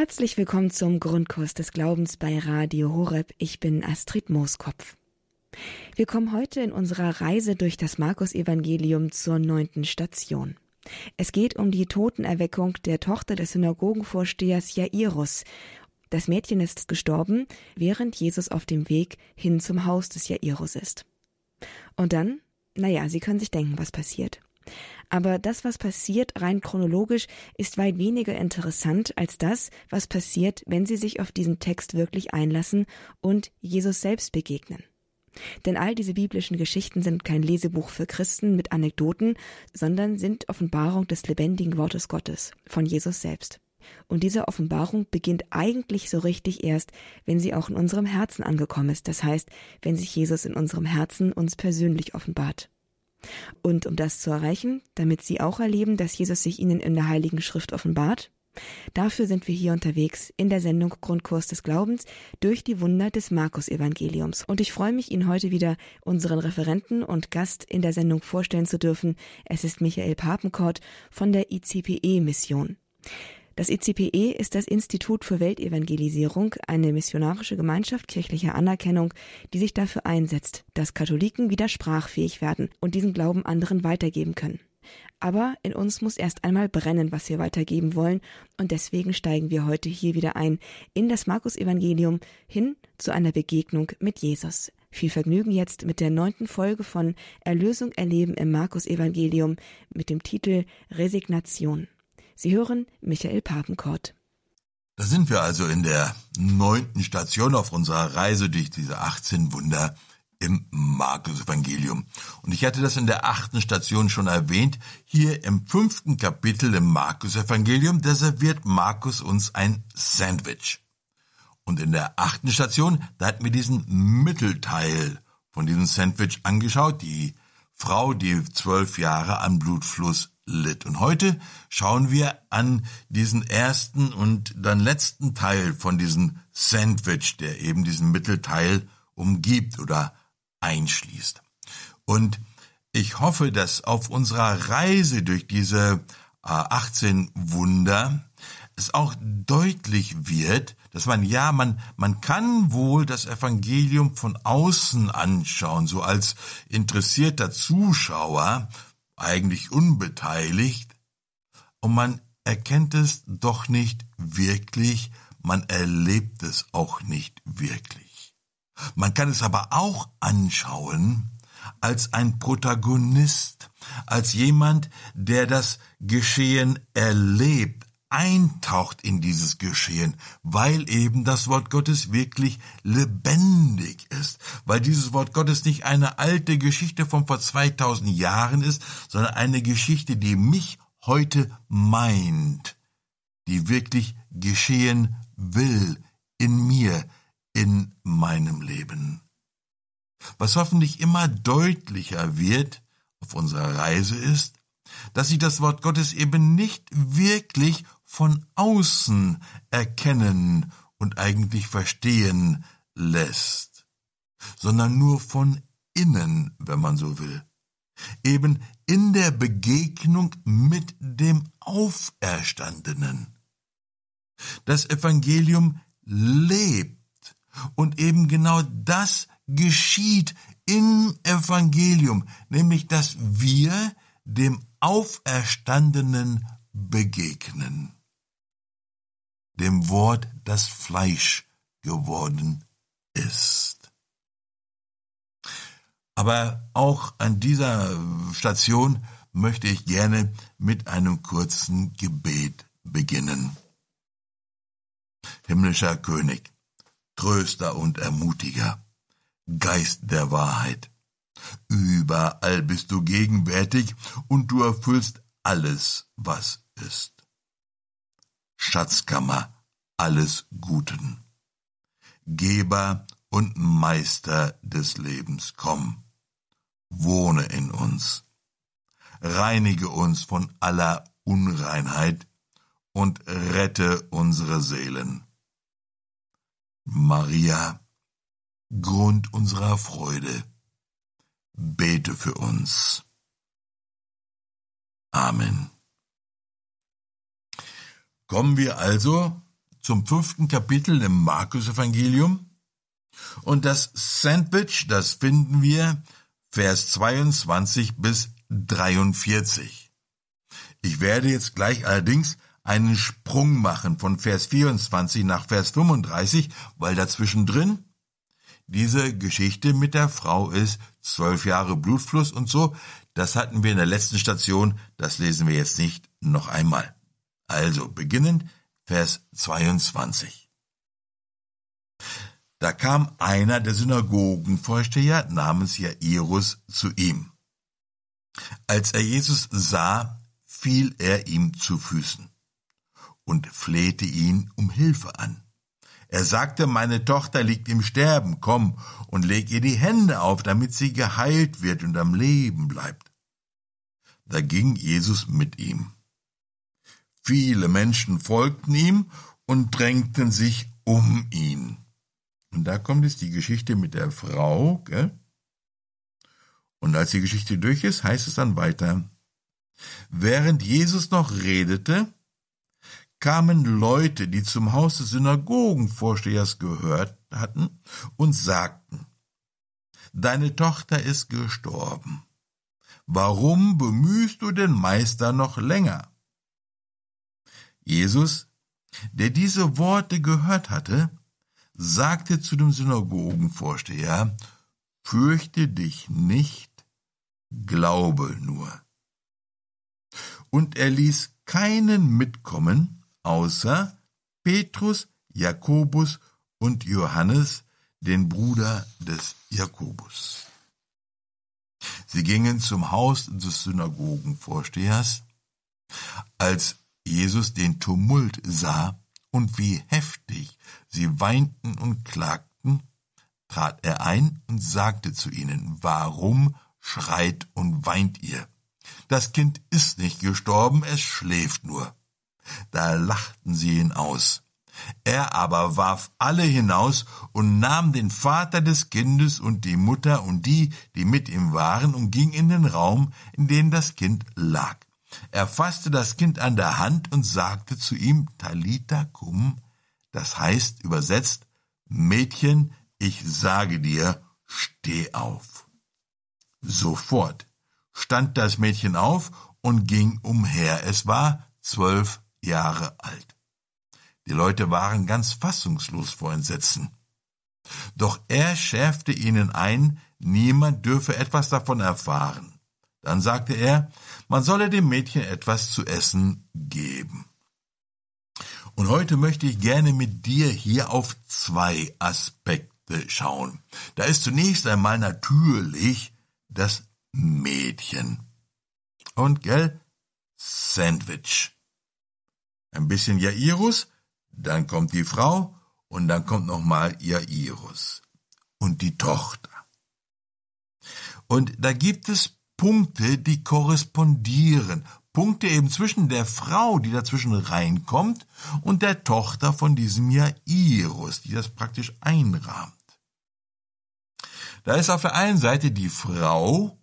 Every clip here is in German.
Herzlich willkommen zum Grundkurs des Glaubens bei Radio Horeb. Ich bin Astrid Mooskopf. Wir kommen heute in unserer Reise durch das Markus-Evangelium zur neunten Station. Es geht um die Totenerweckung der Tochter des Synagogenvorstehers Jairus. Das Mädchen ist gestorben, während Jesus auf dem Weg hin zum Haus des Jairus ist. Und dann, naja, Sie können sich denken, was passiert. Aber das, was passiert rein chronologisch, ist weit weniger interessant als das, was passiert, wenn Sie sich auf diesen Text wirklich einlassen und Jesus selbst begegnen. Denn all diese biblischen Geschichten sind kein Lesebuch für Christen mit Anekdoten, sondern sind Offenbarung des lebendigen Wortes Gottes, von Jesus selbst. Und diese Offenbarung beginnt eigentlich so richtig erst, wenn sie auch in unserem Herzen angekommen ist, das heißt, wenn sich Jesus in unserem Herzen uns persönlich offenbart. Und um das zu erreichen, damit Sie auch erleben, dass Jesus sich Ihnen in der Heiligen Schrift offenbart, dafür sind wir hier unterwegs in der Sendung Grundkurs des Glaubens durch die Wunder des Markus-Evangeliums. Und ich freue mich, Ihnen heute wieder unseren Referenten und Gast in der Sendung vorstellen zu dürfen. Es ist Michael Papenkort von der ICPE-Mission. Das ICPE ist das Institut für Weltevangelisierung, eine missionarische Gemeinschaft kirchlicher Anerkennung, die sich dafür einsetzt, dass Katholiken wieder sprachfähig werden und diesen Glauben anderen weitergeben können. Aber in uns muss erst einmal brennen, was wir weitergeben wollen, und deswegen steigen wir heute hier wieder ein in das Markus-Evangelium hin zu einer Begegnung mit Jesus. Viel Vergnügen jetzt mit der neunten Folge von Erlösung erleben im Markus-Evangelium mit dem Titel Resignation. Sie hören Michael Papenkort. Da sind wir also in der neunten Station auf unserer Reise durch diese 18 Wunder im Markus-Evangelium. Und ich hatte das in der achten Station schon erwähnt. Hier im fünften Kapitel im Markus-Evangelium, da serviert Markus uns ein Sandwich. Und in der achten Station, da hatten wir diesen Mittelteil von diesem Sandwich angeschaut. Die Frau, die zwölf Jahre an Blutfluss litt. Und heute schauen wir an diesen ersten und dann letzten Teil von diesem Sandwich, der eben diesen Mittelteil umgibt oder einschließt. Und ich hoffe, dass auf unserer Reise durch diese 18 äh, Wunder es auch deutlich wird, dass man, ja, man, man kann wohl das Evangelium von außen anschauen, so als interessierter Zuschauer eigentlich unbeteiligt, und man erkennt es doch nicht wirklich, man erlebt es auch nicht wirklich. Man kann es aber auch anschauen als ein Protagonist, als jemand, der das Geschehen erlebt, eintaucht in dieses Geschehen, weil eben das Wort Gottes wirklich lebendig ist, weil dieses Wort Gottes nicht eine alte Geschichte von vor 2000 Jahren ist, sondern eine Geschichte, die mich heute meint, die wirklich geschehen will in mir, in meinem Leben. Was hoffentlich immer deutlicher wird auf unserer Reise ist, dass sich das Wort Gottes eben nicht wirklich von außen erkennen und eigentlich verstehen lässt, sondern nur von innen, wenn man so will. Eben in der Begegnung mit dem Auferstandenen. Das Evangelium lebt und eben genau das geschieht im Evangelium, nämlich dass wir dem Auferstandenen begegnen dem Wort, das Fleisch geworden ist. Aber auch an dieser Station möchte ich gerne mit einem kurzen Gebet beginnen. Himmlischer König, Tröster und Ermutiger, Geist der Wahrheit, überall bist du gegenwärtig und du erfüllst alles, was ist. Schatzkammer alles Guten. Geber und Meister des Lebens, komm, wohne in uns, reinige uns von aller Unreinheit und rette unsere Seelen. Maria, Grund unserer Freude, bete für uns. Amen. Kommen wir also zum fünften Kapitel im Markus-Evangelium. Und das Sandwich, das finden wir Vers 22 bis 43. Ich werde jetzt gleich allerdings einen Sprung machen von Vers 24 nach Vers 35, weil dazwischen drin diese Geschichte mit der Frau ist, zwölf Jahre Blutfluss und so, das hatten wir in der letzten Station, das lesen wir jetzt nicht noch einmal. Also beginnend Vers 22. Da kam einer der Synagogenvorsteher namens Jairus zu ihm. Als er Jesus sah, fiel er ihm zu Füßen und flehte ihn um Hilfe an. Er sagte, meine Tochter liegt im Sterben, komm und leg ihr die Hände auf, damit sie geheilt wird und am Leben bleibt. Da ging Jesus mit ihm. Viele Menschen folgten ihm und drängten sich um ihn. Und da kommt jetzt die Geschichte mit der Frau, gell? Und als die Geschichte durch ist, heißt es dann weiter. Während Jesus noch redete, kamen Leute, die zum Haus des Synagogenvorstehers gehört hatten, und sagten, Deine Tochter ist gestorben. Warum bemühst du den Meister noch länger? Jesus, der diese Worte gehört hatte, sagte zu dem Synagogenvorsteher, Fürchte dich nicht, glaube nur. Und er ließ keinen mitkommen, außer Petrus, Jakobus und Johannes, den Bruder des Jakobus. Sie gingen zum Haus des Synagogenvorstehers. Als Jesus den Tumult sah und wie heftig sie weinten und klagten, trat er ein und sagte zu ihnen, warum schreit und weint ihr? Das Kind ist nicht gestorben, es schläft nur. Da lachten sie ihn aus. Er aber warf alle hinaus und nahm den Vater des Kindes und die Mutter und die, die mit ihm waren, und ging in den Raum, in dem das Kind lag. Er fasste das Kind an der Hand und sagte zu ihm, Talita cum, das heißt übersetzt, Mädchen, ich sage dir, steh auf. Sofort stand das Mädchen auf und ging umher. Es war zwölf Jahre alt. Die Leute waren ganz fassungslos vor Entsetzen. Doch er schärfte ihnen ein, niemand dürfe etwas davon erfahren. Dann sagte er, man solle dem Mädchen etwas zu essen geben. Und heute möchte ich gerne mit dir hier auf zwei Aspekte schauen. Da ist zunächst einmal natürlich das Mädchen. Und gell, Sandwich ein bisschen Jairus, dann kommt die Frau und dann kommt nochmal Jairus und die Tochter. Und da gibt es Punkte, die korrespondieren. Punkte eben zwischen der Frau, die dazwischen reinkommt, und der Tochter von diesem Jairus, die das praktisch einrahmt. Da ist auf der einen Seite die Frau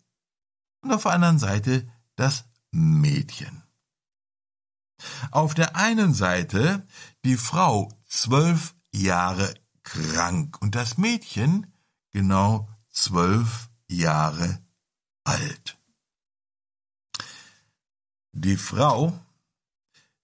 und auf der anderen Seite das Mädchen. Auf der einen Seite die Frau zwölf Jahre krank und das Mädchen genau zwölf Jahre alt. Die Frau,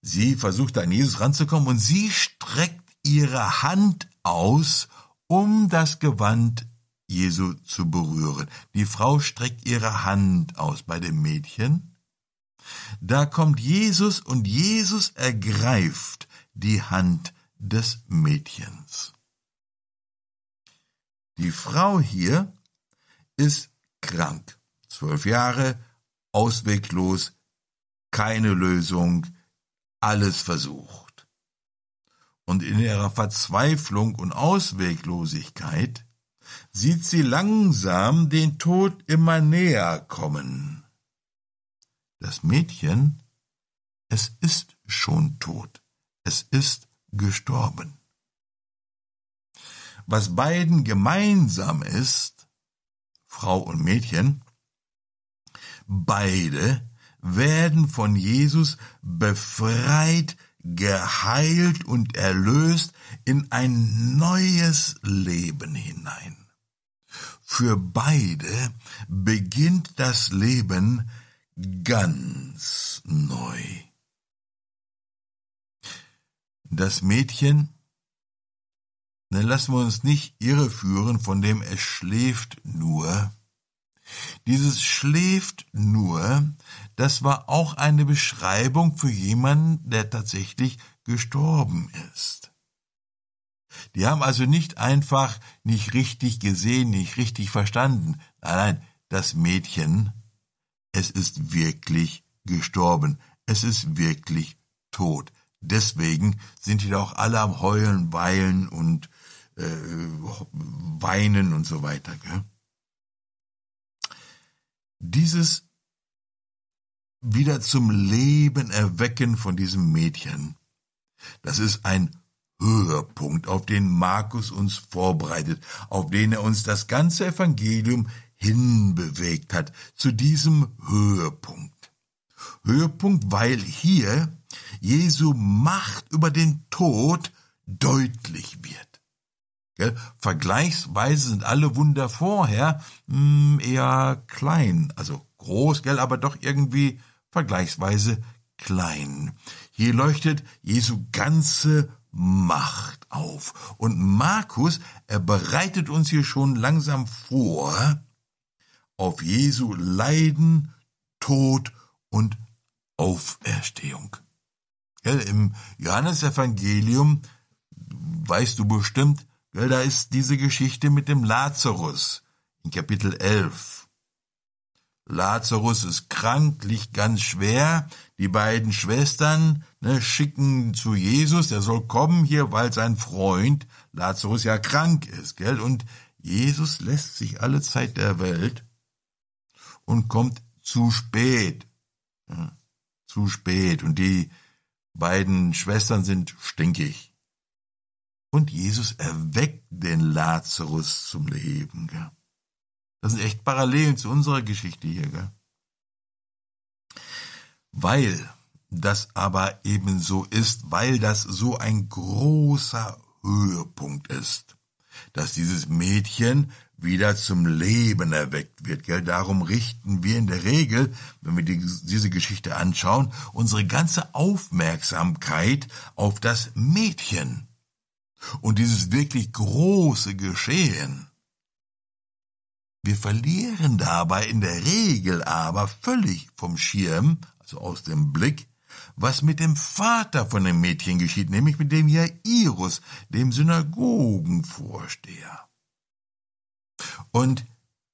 sie versucht an Jesus ranzukommen und sie streckt ihre Hand aus, um das Gewand Jesu zu berühren. Die Frau streckt ihre Hand aus bei dem Mädchen da kommt Jesus und Jesus ergreift die Hand des Mädchens. Die Frau hier ist krank, zwölf Jahre, ausweglos, keine Lösung, alles versucht. Und in ihrer Verzweiflung und Ausweglosigkeit sieht sie langsam den Tod immer näher kommen. Das Mädchen, es ist schon tot, es ist gestorben. Was beiden gemeinsam ist, Frau und Mädchen, beide werden von Jesus befreit, geheilt und erlöst in ein neues Leben hinein. Für beide beginnt das Leben ganz neu. Das Mädchen, dann lassen wir uns nicht irreführen von dem es schläft nur. Dieses schläft nur, das war auch eine Beschreibung für jemanden, der tatsächlich gestorben ist. Die haben also nicht einfach nicht richtig gesehen, nicht richtig verstanden. Nein, nein, das Mädchen, es ist wirklich gestorben. Es ist wirklich tot. Deswegen sind die da auch alle am Heulen, Weilen und äh, Weinen und so weiter. Gell? Dieses wieder zum Leben erwecken von diesem Mädchen, das ist ein Höhepunkt, auf den Markus uns vorbereitet, auf den er uns das ganze Evangelium hinbewegt hat, zu diesem Höhepunkt. Höhepunkt, weil hier Jesu Macht über den Tod deutlich wird. Gell? Vergleichsweise sind alle Wunder vorher mh, hm, eher klein, also groß, gell, aber doch irgendwie vergleichsweise klein. Hier leuchtet Jesu ganze Macht auf. Und Markus, er bereitet uns hier schon langsam vor auf Jesu Leiden, Tod und Auferstehung. Gell, Im Johannesevangelium, weißt du bestimmt, gell, da ist diese Geschichte mit dem Lazarus in Kapitel 11. Lazarus ist krank, liegt ganz schwer. Die beiden Schwestern ne, schicken zu Jesus, der soll kommen hier, weil sein Freund Lazarus ja krank ist, gell? Und Jesus lässt sich alle Zeit der Welt und kommt zu spät. Ja, zu spät. Und die beiden Schwestern sind stinkig. Und Jesus erweckt den Lazarus zum Leben. Gell? Das sind echt Parallelen zu unserer Geschichte hier, gell? Weil das aber eben so ist, weil das so ein großer Höhepunkt ist, dass dieses Mädchen wieder zum Leben erweckt wird. Gell? Darum richten wir in der Regel, wenn wir die, diese Geschichte anschauen, unsere ganze Aufmerksamkeit auf das Mädchen und dieses wirklich große Geschehen. Wir verlieren dabei in der Regel aber völlig vom Schirm, also aus dem Blick, was mit dem Vater von dem Mädchen geschieht, nämlich mit dem Jairus, dem Synagogenvorsteher. Und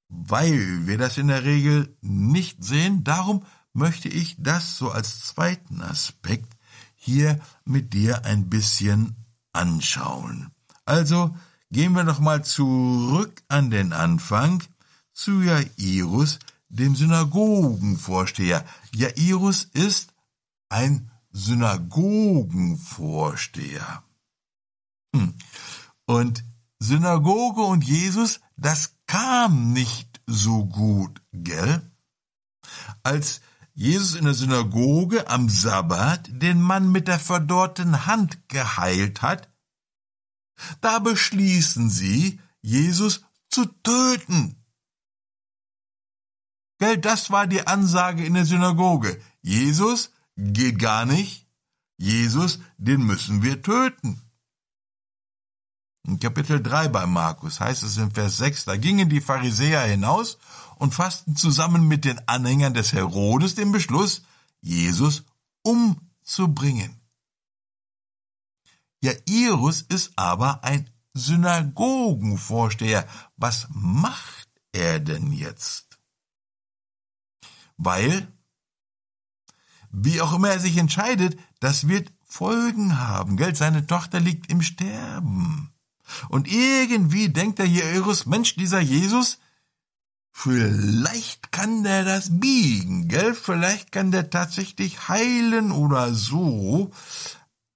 weil wir das in der Regel nicht sehen, darum möchte ich das so als zweiten Aspekt hier mit dir ein bisschen anschauen. Also gehen wir noch mal zurück an den Anfang zu Jairus, dem Synagogenvorsteher. Jairus ist ein Synagogenvorsteher. Hm. Und Synagoge und Jesus, das kam nicht so gut, gell? Als Jesus in der Synagoge am Sabbat den Mann mit der verdorrten Hand geheilt hat, da beschließen sie, Jesus zu töten. Gell, das war die Ansage in der Synagoge. Jesus geht gar nicht. Jesus, den müssen wir töten. In Kapitel 3 bei Markus heißt es in Vers 6, da gingen die Pharisäer hinaus und fassten zusammen mit den Anhängern des Herodes den Beschluss, Jesus umzubringen. Jairus ist aber ein Synagogenvorsteher. Was macht er denn jetzt? weil, wie auch immer er sich entscheidet, das wird Folgen haben, gell? Seine Tochter liegt im Sterben. Und irgendwie denkt der Jairus, Mensch, dieser Jesus, vielleicht kann der das biegen, gell? Vielleicht kann der tatsächlich heilen oder so.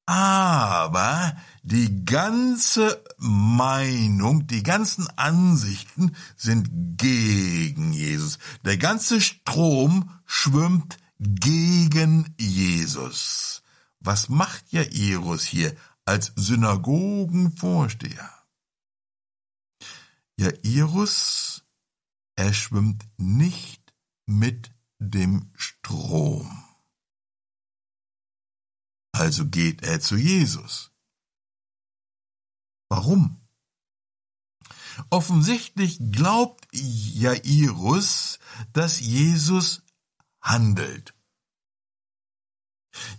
Aber die ganze Meinung, die ganzen Ansichten sind gegen Jesus. Der ganze Strom schwimmt gegen Jesus. was macht Jairus hier als Synagogenvorsteher? Jairus, er schwimmt nicht mit dem Strom. Also geht er zu Jesus. Warum? Offensichtlich glaubt Jairus, dass Jesus handelt.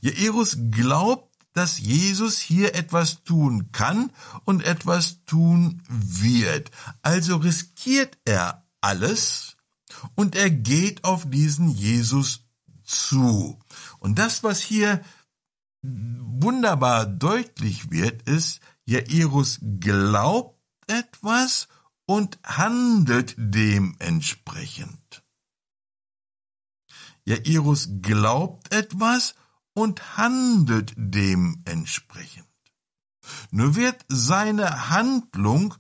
Jairus glaubt, dass Jesus hier etwas tun kann und etwas tun wird. Also riskiert er alles und er geht auf diesen Jesus zu. Und das, was hier wunderbar deutlich wird, ist, Jairus glaubt etwas und handelt dementsprechend. Jairus glaubt etwas und handelt dementsprechend. Nur wird seine Handlung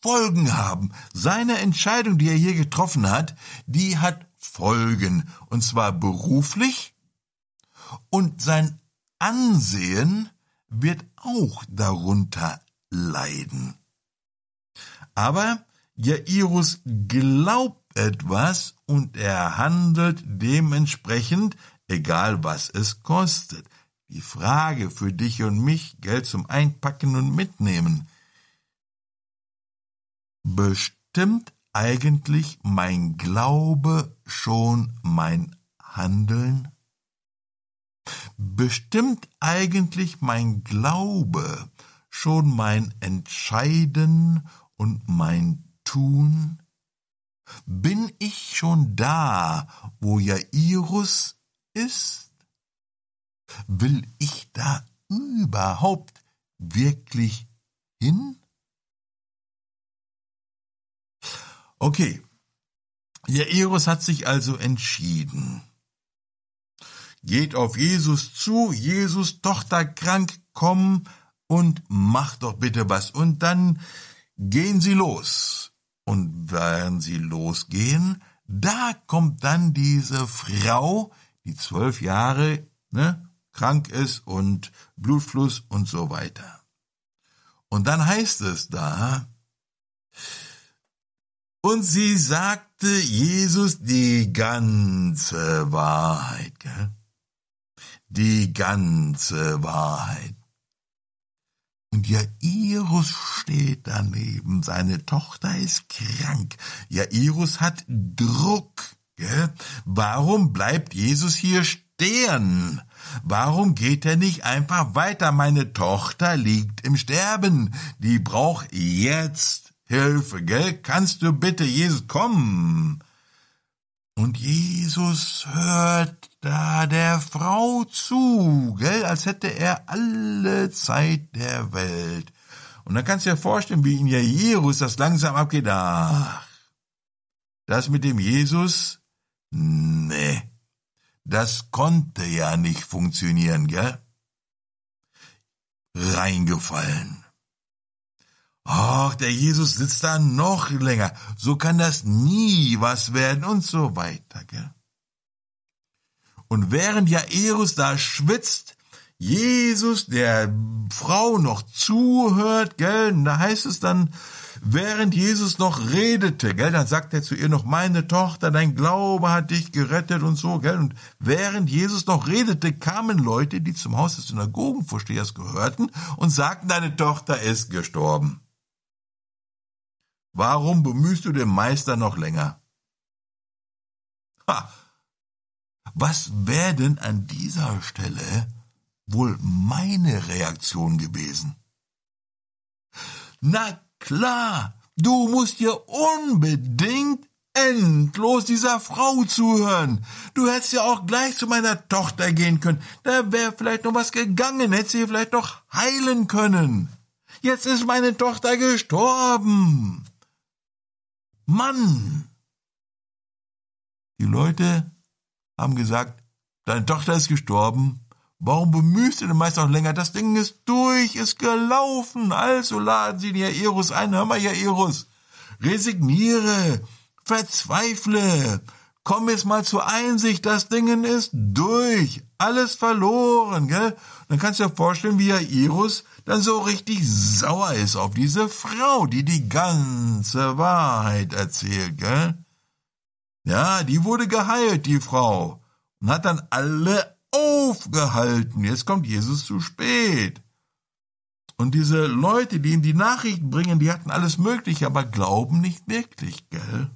Folgen haben. Seine Entscheidung, die er hier getroffen hat, die hat Folgen, und zwar beruflich, und sein Ansehen wird auch darunter leiden. Aber Jairus glaubt etwas und er handelt dementsprechend, egal was es kostet. Die Frage für dich und mich, Geld zum Einpacken und Mitnehmen. Bestimmt eigentlich mein Glaube schon mein Handeln? Bestimmt eigentlich mein Glaube schon mein Entscheiden und mein Tun? Bin ich schon da, wo Jairus ist? Will ich da überhaupt wirklich hin? Okay, Jairus hat sich also entschieden. Geht auf Jesus zu, Jesus, Tochter krank, komm und mach doch bitte was. Und dann gehen sie los. Und während sie losgehen, da kommt dann diese Frau, die zwölf Jahre ne, krank ist und Blutfluss und so weiter. Und dann heißt es da, und sie sagte Jesus die ganze Wahrheit, gell? Die ganze Wahrheit. Und Jairus steht daneben, seine Tochter ist krank. Jairus hat Druck. Gell? Warum bleibt Jesus hier stehen? Warum geht er nicht einfach weiter? Meine Tochter liegt im Sterben. Die braucht jetzt Hilfe, gell? Kannst du bitte, Jesus, kommen? Und Jesus hört da der Frau zu, gell, als hätte er alle Zeit der Welt. Und dann kannst du dir vorstellen, wie in Jairus das langsam abgeht. Ach, das mit dem Jesus, nee, das konnte ja nicht funktionieren, gell? Reingefallen. Ach, der Jesus sitzt da noch länger. So kann das nie was werden und so weiter, gell? Und während Jairus da schwitzt, Jesus der Frau noch zuhört, gell, da heißt es dann, während Jesus noch redete, gell, dann sagt er zu ihr noch, meine Tochter, dein Glaube hat dich gerettet und so, gell, und während Jesus noch redete, kamen Leute, die zum Haus des Synagogenvorstehers gehörten und sagten, deine Tochter ist gestorben. Warum bemühst du den Meister noch länger? Ha! Was wäre denn an dieser Stelle wohl meine Reaktion gewesen? Na klar, du musst dir unbedingt endlos dieser Frau zuhören. Du hättest ja auch gleich zu meiner Tochter gehen können. Da wäre vielleicht noch was gegangen, hätte sie vielleicht noch heilen können. Jetzt ist meine Tochter gestorben. Mann! Die Leute haben gesagt, deine Tochter ist gestorben. Warum bemühst du den Meister noch länger? Das Ding ist durch, ist gelaufen. Also laden sie den Jairus ein. Hör mal, Jairus. Resigniere, verzweifle. Komm jetzt mal zur Einsicht, das Ding ist durch. Alles verloren, gell? dann kannst du dir vorstellen, wie Jairus dann so richtig sauer ist auf diese Frau, die die ganze Wahrheit erzählt, gell? Ja, die wurde geheilt, die Frau, und hat dann alle aufgehalten. Jetzt kommt Jesus zu spät. Und diese Leute, die ihm die Nachrichten bringen, die hatten alles Mögliche, aber glauben nicht wirklich, gell?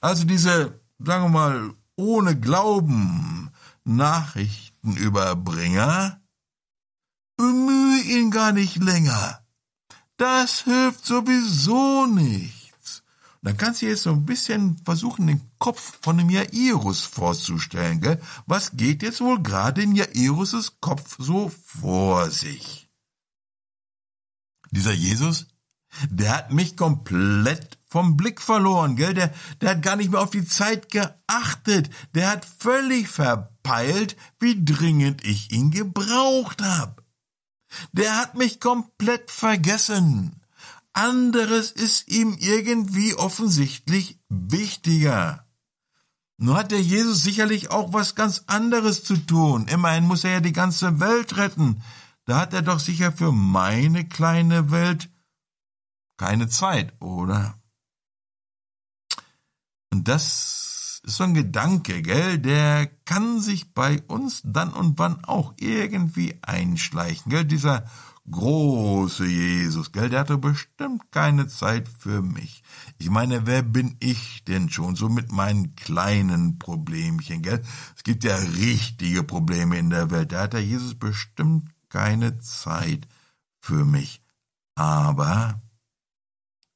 Also diese, sagen wir mal, ohne Glauben Nachrichtenüberbringer, bemühe ihn gar nicht länger. Das hilft sowieso nichts. Dann kannst du jetzt so ein bisschen versuchen, den Kopf von dem Jairus vorzustellen, gell? Was geht jetzt wohl gerade in Jairus' Kopf so vor sich? Dieser Jesus, der hat mich komplett vom Blick verloren, gell? Der, der hat gar nicht mehr auf die Zeit geachtet. Der hat völlig verpeilt, wie dringend ich ihn gebraucht hab. Der hat mich komplett vergessen. Anderes ist ihm irgendwie offensichtlich wichtiger. Nur hat der Jesus sicherlich auch was ganz anderes zu tun. Immerhin muss er ja die ganze Welt retten. Da hat er doch sicher für meine kleine Welt keine Zeit, oder? Und das ist so ein Gedanke, gell, der kann sich bei uns dann und wann auch irgendwie einschleichen, gell, dieser große Jesus, gell, der hatte bestimmt keine Zeit für mich. Ich meine, wer bin ich denn schon so mit meinen kleinen Problemchen, gell? Es gibt ja richtige Probleme in der Welt. Da hat der Jesus bestimmt keine Zeit für mich. Aber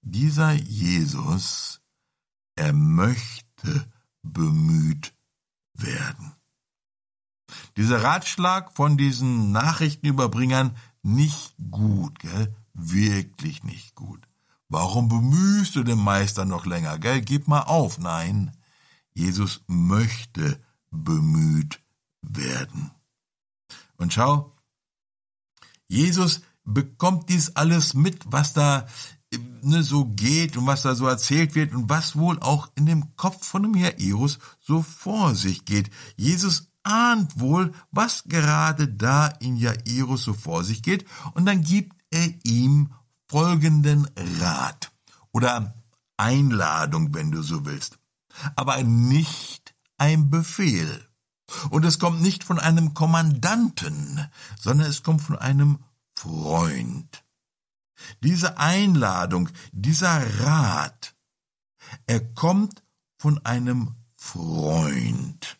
dieser Jesus er möchte bemüht werden. Dieser Ratschlag von diesen Nachrichtenüberbringern nicht gut, gell? Wirklich nicht gut. Warum bemühst du den Meister noch länger, gell? Gib mal auf. Nein, Jesus möchte bemüht werden. Und schau, Jesus bekommt dies alles mit, was da ne, so geht und was da so erzählt wird und was wohl auch in dem Kopf von dem Jairus so vor sich geht. Jesus ahnt wohl, was gerade da in Jairus so vor sich geht und dann gibt er ihm folgenden Rat oder Einladung, wenn du so willst, aber nicht ein Befehl. Und es kommt nicht von einem Kommandanten, sondern es kommt von einem Freund. Diese Einladung, dieser Rat, er kommt von einem Freund.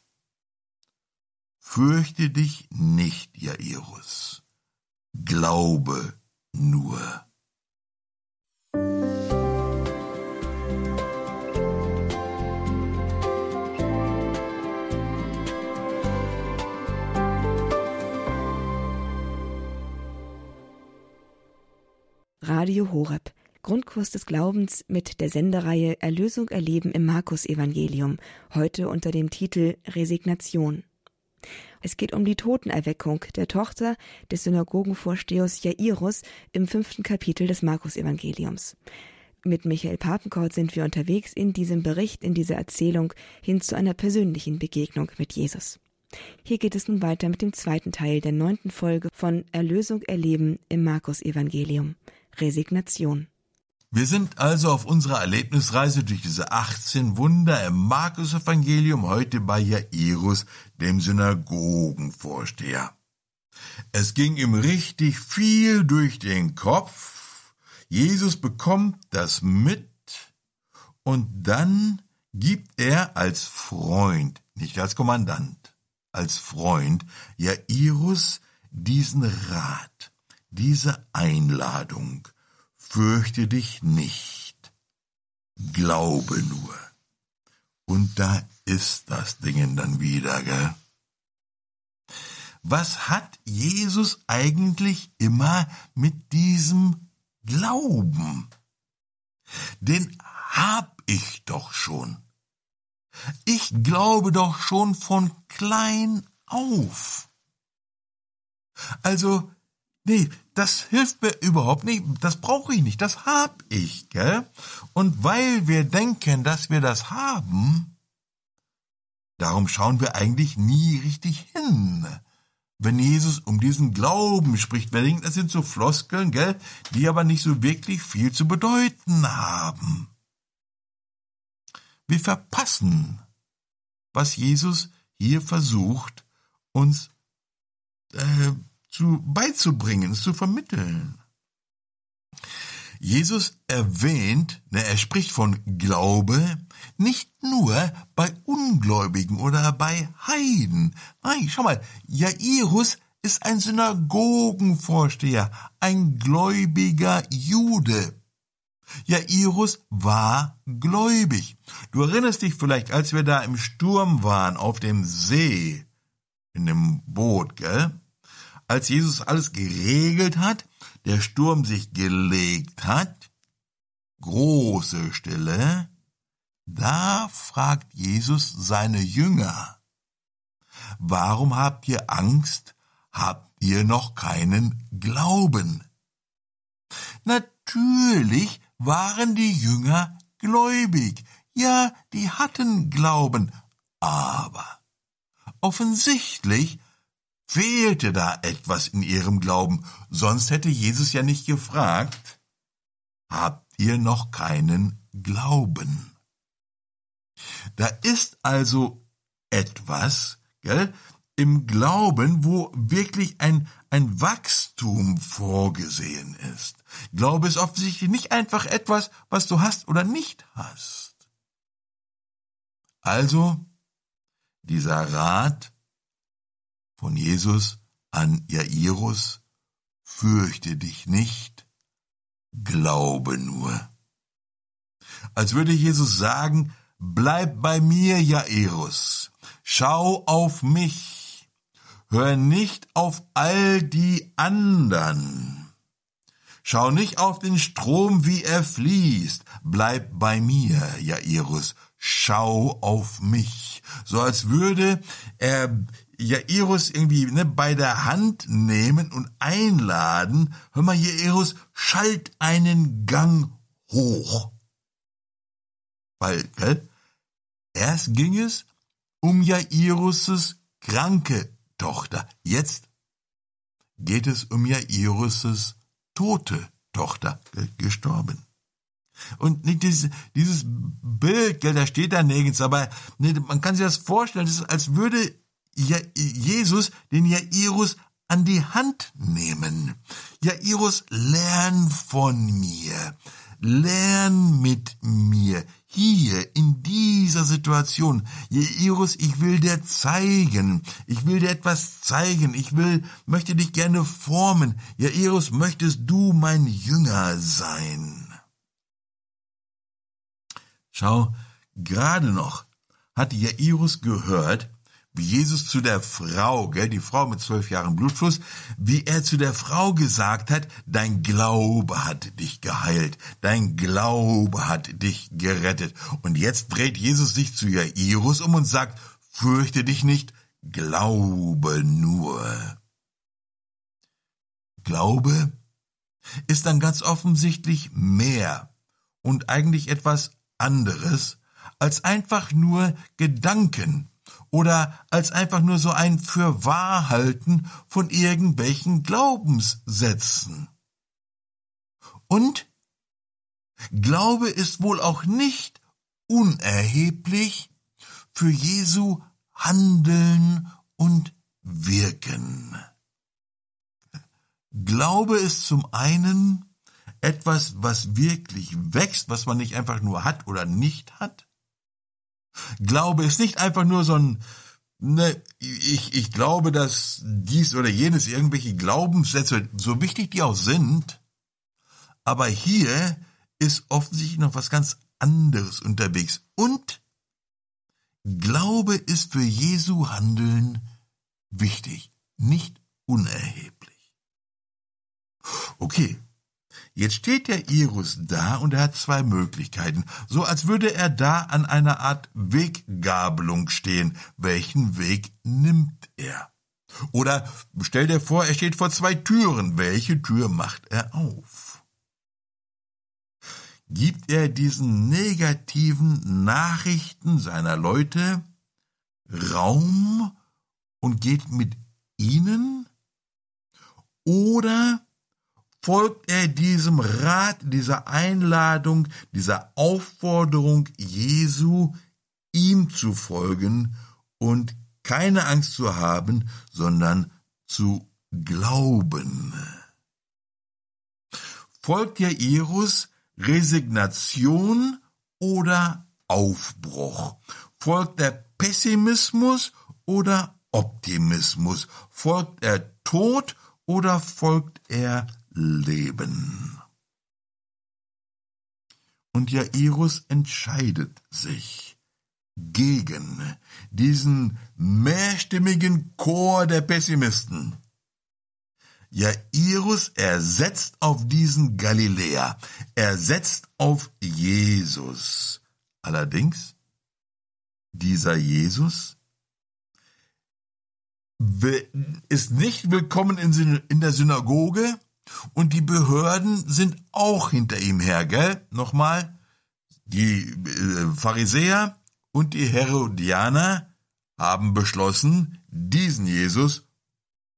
Fürchte dich nicht, Jairus. Glaube nur. Radio Horeb. Grundkurs des Glaubens mit der Sendereihe Erlösung erleben im Markus-Evangelium, heute unter dem Titel Resignation. Es geht um die Totenerweckung der Tochter des Synagogenvorstehers Jairus im fünften Kapitel des Markus-Evangeliums. Mit Michael Papenkort sind wir unterwegs in diesem Bericht, in dieser Erzählung hin zu einer persönlichen Begegnung mit Jesus. Hier geht es nun weiter mit dem zweiten Teil der neunten Folge von Erlösung erleben im Markus-Evangelium. Resignation. Wir sind also auf unserer Erlebnisreise durch diese 18 Wunder im Markus-Evangelium heute bei Jairus, dem Synagogenvorsteher. Es ging ihm richtig viel durch den Kopf. Jesus bekommt das mit und dann gibt er als Freund, nicht als Kommandant, als Freund Jairus diesen Rat diese Einladung, fürchte dich nicht, glaube nur. Und da ist das Ding dann wieder, gell? Was hat Jesus eigentlich immer mit diesem Glauben? Den hab ich doch schon. Ich glaube doch schon von klein auf. Also, nee, das hilft mir überhaupt nicht, das brauche ich nicht, das hab ich, gell? Und weil wir denken, dass wir das haben, darum schauen wir eigentlich nie richtig hin, wenn Jesus um diesen Glauben spricht. Wir denken, das sind so Floskeln, gell, die aber nicht so wirklich viel zu bedeuten haben. Wir verpassen, was Jesus hier versucht, uns äh, zu beizubringen, zu vermitteln. Jesus erwähnt, ne, er spricht von Glaube nicht nur bei Ungläubigen oder bei Heiden. Nein, schau mal, Jairus ist ein Synagogenvorsteher, ein gläubiger Jude. Jairus war gläubig. Du erinnerst dich vielleicht, als wir da im Sturm waren, auf dem See, in dem Boot, gell? Als Jesus alles geregelt hat, der Sturm sich gelegt hat, große Stille, da fragt Jesus seine Jünger, warum habt ihr Angst, habt ihr noch keinen Glauben? Natürlich waren die Jünger gläubig, ja, die hatten Glauben, aber offensichtlich fehlte da etwas in ihrem Glauben, sonst hätte Jesus ja nicht gefragt, habt ihr noch keinen Glauben? Da ist also etwas, gell, im Glauben, wo wirklich ein, ein Wachstum vorgesehen ist. Glaube ist offensichtlich nicht einfach etwas, was du hast oder nicht hast. Also, dieser Rat von Jesus an Jairus, fürchte dich nicht, glaube nur. Als würde Jesus sagen, bleib bei mir, Jairus, schau auf mich, hör nicht auf all die anderen. Schau nicht auf den Strom, wie er fließt. Bleib bei mir, Jairus. Schau auf mich. So als würde er Jairus irgendwie ne, bei der Hand nehmen und einladen, hör mal, Jairus, schalt einen Gang hoch. Weil, gell, erst ging es um Jairus' kranke Tochter. Jetzt geht es um Jairus' tote Tochter, gestorben. Und nicht dieses, dieses Bild, gell, da steht da nirgends, aber ne, man kann sich das vorstellen, das ist, als würde Jesus den Jairus an die Hand nehmen. Jairus, lern von mir. Lern mit mir. Hier, in dieser Situation. Jairus, ich will dir zeigen. Ich will dir etwas zeigen. Ich will, möchte dich gerne formen. Jairus, möchtest du mein Jünger sein? Schau, gerade noch hat Jairus gehört, wie Jesus zu der Frau, gell, die Frau mit zwölf Jahren Blutfluss, wie er zu der Frau gesagt hat, dein Glaube hat dich geheilt, dein Glaube hat dich gerettet. Und jetzt dreht Jesus sich zu Jairus um und sagt, fürchte dich nicht, glaube nur. Glaube ist dann ganz offensichtlich mehr und eigentlich etwas anderes als einfach nur Gedanken oder als einfach nur so ein Fürwahrhalten von irgendwelchen Glaubenssätzen. Und Glaube ist wohl auch nicht unerheblich für Jesu Handeln und Wirken. Glaube ist zum einen etwas, was wirklich wächst, was man nicht einfach nur hat oder nicht hat. Glaube ist nicht einfach nur so ein, ne, ich, ich glaube, dass dies oder jenes irgendwelche Glaubenssätze, so wichtig die auch sind, aber hier ist offensichtlich noch was ganz anderes unterwegs. Und Glaube ist für Jesu Handeln wichtig, nicht unerheblich. Okay, Jetzt steht der Irus da und er hat zwei Möglichkeiten, so als würde er da an einer Art Weggabelung stehen. Welchen Weg nimmt er? Oder stell dir vor, er steht vor zwei Türen. Welche Tür macht er auf? Gibt er diesen negativen Nachrichten seiner Leute Raum und geht mit ihnen oder folgt er diesem Rat, dieser Einladung, dieser Aufforderung Jesu, ihm zu folgen und keine Angst zu haben, sondern zu glauben. Folgt Jairus Resignation oder Aufbruch? Folgt er Pessimismus oder Optimismus? Folgt er Tod oder folgt er Leben? Und Jairus entscheidet sich gegen diesen mehrstimmigen Chor der Pessimisten. Jairus ersetzt auf diesen Galiläer, er setzt auf Jesus. Allerdings, dieser Jesus ist nicht willkommen in der Synagoge und die Behörden sind auch hinter ihm her, gell? Nochmal, die äh, Pharisäer und die Herodianer haben beschlossen, diesen Jesus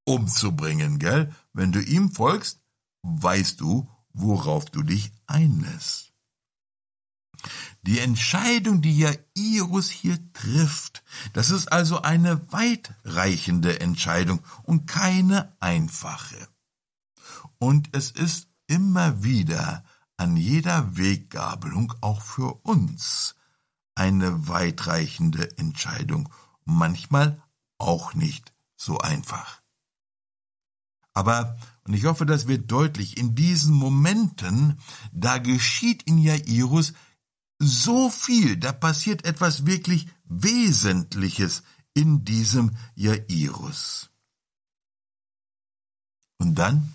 umzubringen, gell? Wenn du ihm folgst, weißt du, worauf du dich einlässt. Die Entscheidung, die Jairus hier trifft, das ist also eine weitreichende Entscheidung und keine einfache. Und es ist immer wieder an jeder Weggabelung auch für uns eine weitreichende Entscheidung, manchmal auch nicht so einfach. Aber, und ich hoffe, das wird deutlich, in diesen Momenten, da geschieht in Jairus so viel, da passiert etwas wirklich Wesentliches in diesem Jairus. Und dann,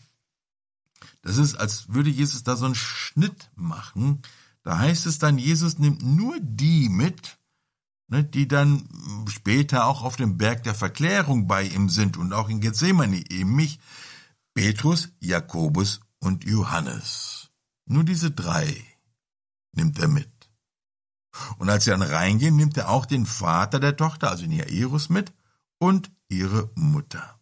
das ist, als würde Jesus da so einen Schnitt machen, da heißt es dann, Jesus nimmt nur die mit, ne, die dann später auch auf dem Berg der Verklärung bei ihm sind und auch in Gethsemane eben mich, Petrus, Jakobus und Johannes. Nur diese drei nimmt er mit. Und als sie dann reingehen, nimmt er auch den Vater der Tochter, also Jairus, mit und ihre Mutter.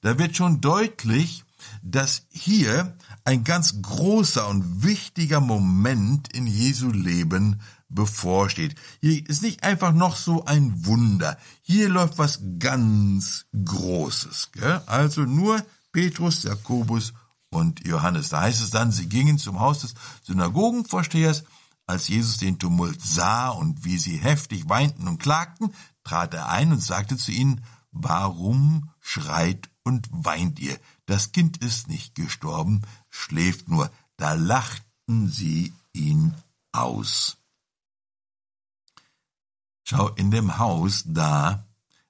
Da wird schon deutlich, dass hier ein ganz großer und wichtiger Moment in Jesu Leben bevorsteht. Hier ist nicht einfach noch so ein Wunder. Hier läuft was ganz Großes. Gell? Also nur Petrus, Jakobus und Johannes. Da heißt es dann, sie gingen zum Haus des Synagogenvorstehers. Als Jesus den Tumult sah und wie sie heftig weinten und klagten, trat er ein und sagte zu ihnen, Warum schreit und weint ihr? Das Kind ist nicht gestorben, schläft nur. Da lachten sie ihn aus. Schau, in dem Haus da,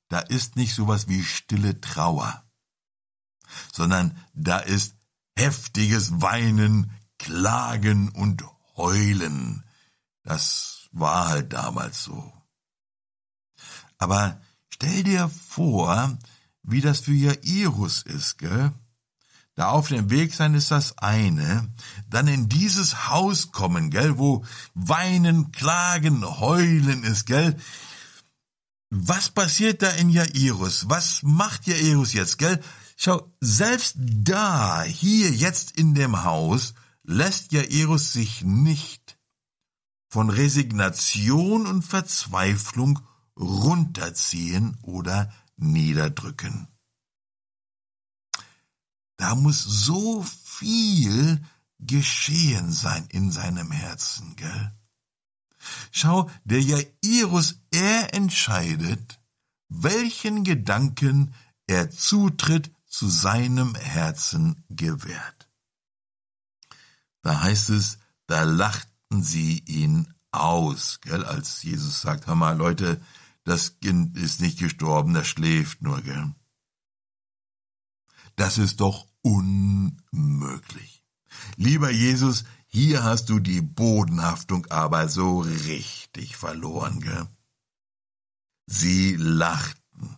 da ist nicht sowas wie stille Trauer, sondern da ist heftiges Weinen, Klagen und Heulen. Das war halt damals so. Aber stell dir vor, wie das für Jairus ist, gell? Da auf dem Weg sein ist das eine, dann in dieses Haus kommen, gell, wo weinen, klagen, heulen ist, gell. Was passiert da in Jairus? Was macht Jairus jetzt, gell? Schau, selbst da, hier jetzt in dem Haus, lässt Jairus sich nicht von Resignation und Verzweiflung runterziehen oder niederdrücken. Da muss so viel geschehen sein in seinem Herzen, gell? Schau, der Jairus, er entscheidet, welchen Gedanken er Zutritt zu seinem Herzen gewährt. Da heißt es, da lachten sie ihn aus, gell, als Jesus sagt, hör mal, Leute, das Kind ist nicht gestorben, das schläft nur, gell. Das ist doch unmöglich. Lieber Jesus, hier hast du die Bodenhaftung aber so richtig verloren, gell? Sie lachten.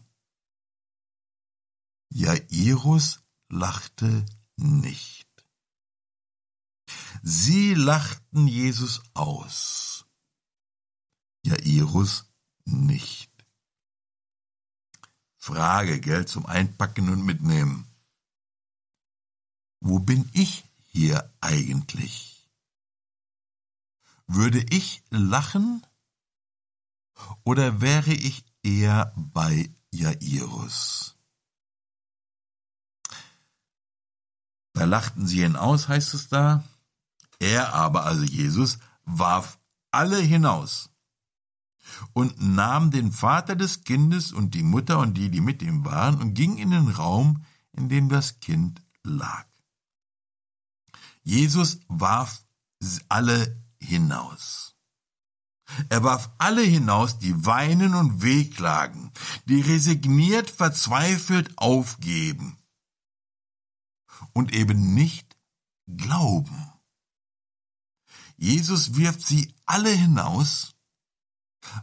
Jairus lachte nicht. Sie lachten Jesus aus. Jairus nicht. Frage, Geld zum Einpacken und Mitnehmen. Wo bin ich hier eigentlich? Würde ich lachen oder wäre ich eher bei Jairus? Da lachten sie ihn aus, heißt es da. Er aber, also Jesus, warf alle hinaus und nahm den Vater des Kindes und die Mutter und die, die mit ihm waren, und ging in den Raum, in dem das Kind lag. Jesus warf alle hinaus. Er warf alle hinaus, die weinen und wehklagen, die resigniert, verzweifelt aufgeben und eben nicht glauben. Jesus wirft sie alle hinaus,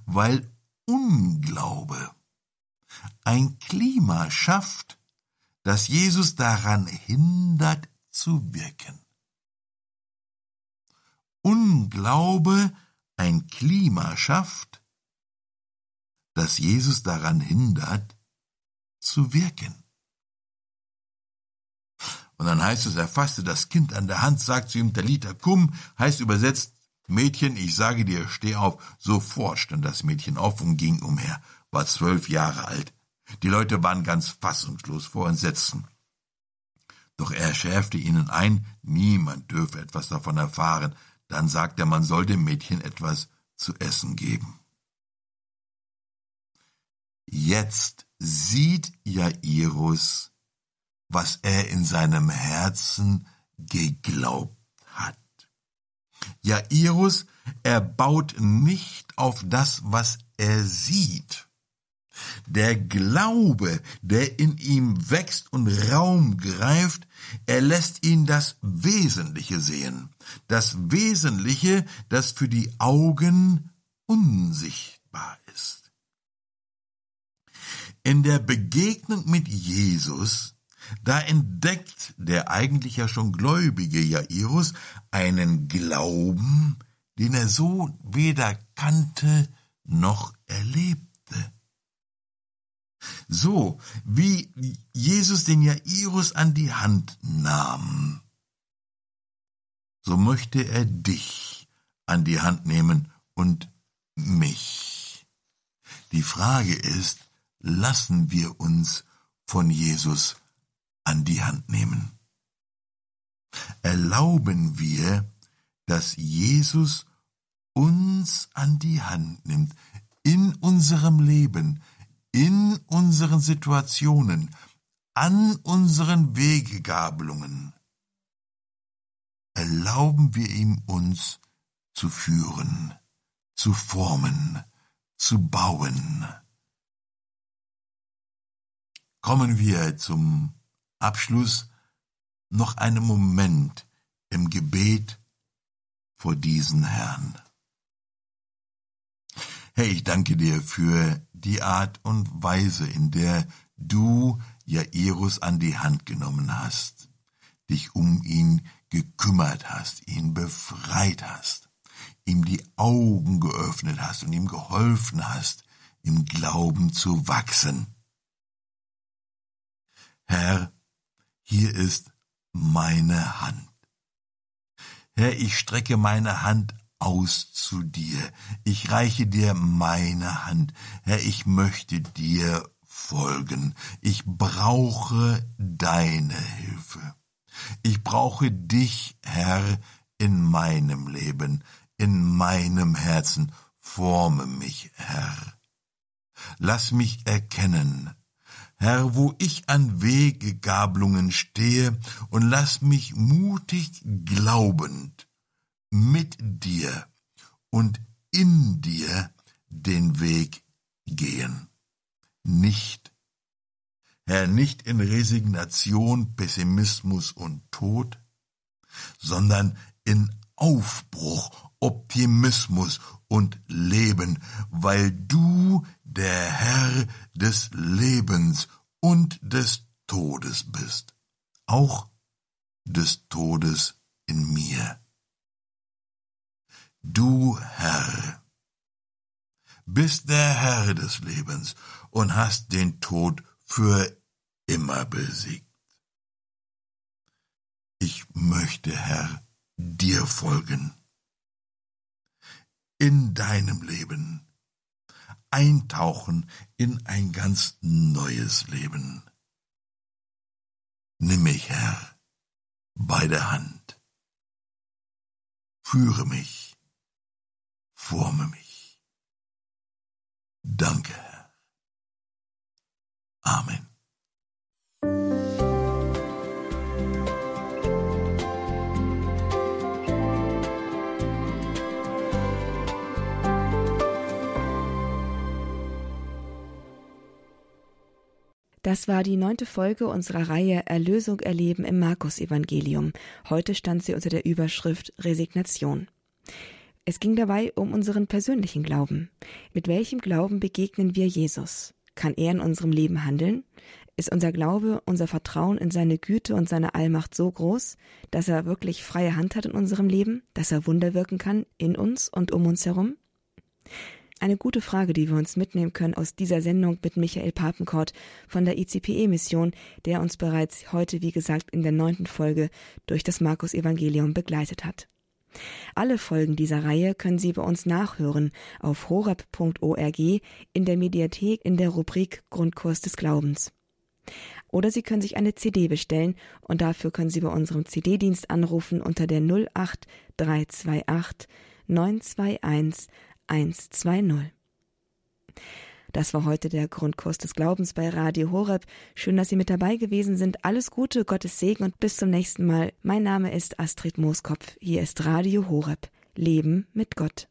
weil Unglaube ein Klima schafft, das Jesus daran hindert zu wirken. Unglaube ein Klima schafft, das Jesus daran hindert zu wirken. Und dann heißt es, er fasste das Kind an der Hand, sagt zu ihm, Talita kum, heißt übersetzt, Mädchen, ich sage dir, steh auf. Sofort stand das Mädchen auf und ging umher, war zwölf Jahre alt. Die Leute waren ganz fassungslos vor Entsetzen. Doch er schärfte ihnen ein, niemand dürfe etwas davon erfahren. Dann sagte er, man soll dem Mädchen etwas zu essen geben. Jetzt sieht Jairus, was er in seinem Herzen geglaubt hat. Jairus, er baut nicht auf das, was er sieht. Der Glaube, der in ihm wächst und Raum greift, er lässt ihn das Wesentliche sehen. Das Wesentliche, das für die Augen unsichtbar ist. In der Begegnung mit Jesus da entdeckt der eigentlich ja schon gläubige Jairus einen Glauben, den er so weder kannte noch erlebte. So wie Jesus den Jairus an die Hand nahm, so möchte er dich an die Hand nehmen und mich. Die Frage ist, lassen wir uns von Jesus an die Hand nehmen. Erlauben wir, dass Jesus uns an die Hand nimmt, in unserem Leben, in unseren Situationen, an unseren Wegegabelungen. Erlauben wir ihm uns zu führen, zu formen, zu bauen. Kommen wir zum Abschluss noch einen Moment im Gebet vor diesen Herrn. Herr, ich danke dir für die Art und Weise, in der du Jairus an die Hand genommen hast, dich um ihn gekümmert hast, ihn befreit hast, ihm die Augen geöffnet hast und ihm geholfen hast, im Glauben zu wachsen. Herr, hier ist meine Hand. Herr, ich strecke meine Hand aus zu dir. Ich reiche dir meine Hand. Herr, ich möchte dir folgen. Ich brauche deine Hilfe. Ich brauche dich, Herr, in meinem Leben, in meinem Herzen. Forme mich, Herr. Lass mich erkennen, Herr, wo ich an Wegegabelungen stehe, und lass mich mutig glaubend mit dir und in dir den Weg gehen. Nicht, Herr, nicht in Resignation, Pessimismus und Tod, sondern in Aufbruch, Optimismus und Leben, weil du der Herr des Lebens und des Todes bist, auch des Todes in mir. Du Herr bist der Herr des Lebens und hast den Tod für immer besiegt. Ich möchte, Herr, dir folgen. In deinem Leben eintauchen in ein ganz neues Leben. Nimm mich, Herr, bei der Hand. Führe mich, forme mich. Danke, Herr. Amen. Das war die neunte Folge unserer Reihe Erlösung erleben im Markus-Evangelium. Heute stand sie unter der Überschrift Resignation. Es ging dabei um unseren persönlichen Glauben. Mit welchem Glauben begegnen wir Jesus? Kann er in unserem Leben handeln? Ist unser Glaube, unser Vertrauen in seine Güte und seine Allmacht so groß, dass er wirklich freie Hand hat in unserem Leben, dass er Wunder wirken kann in uns und um uns herum? Eine gute Frage, die wir uns mitnehmen können aus dieser Sendung mit Michael Papenkort von der ICPE-Mission, der uns bereits heute, wie gesagt, in der neunten Folge durch das Markus-Evangelium begleitet hat. Alle Folgen dieser Reihe können Sie bei uns nachhören auf horab.org in der Mediathek in der Rubrik Grundkurs des Glaubens. Oder Sie können sich eine CD bestellen und dafür können Sie bei unserem CD-Dienst anrufen unter der 08328 921 120. Das war heute der Grundkurs des Glaubens bei Radio Horeb. Schön, dass Sie mit dabei gewesen sind. Alles Gute, Gottes Segen und bis zum nächsten Mal. Mein Name ist Astrid Mooskopf. Hier ist Radio Horeb. Leben mit Gott.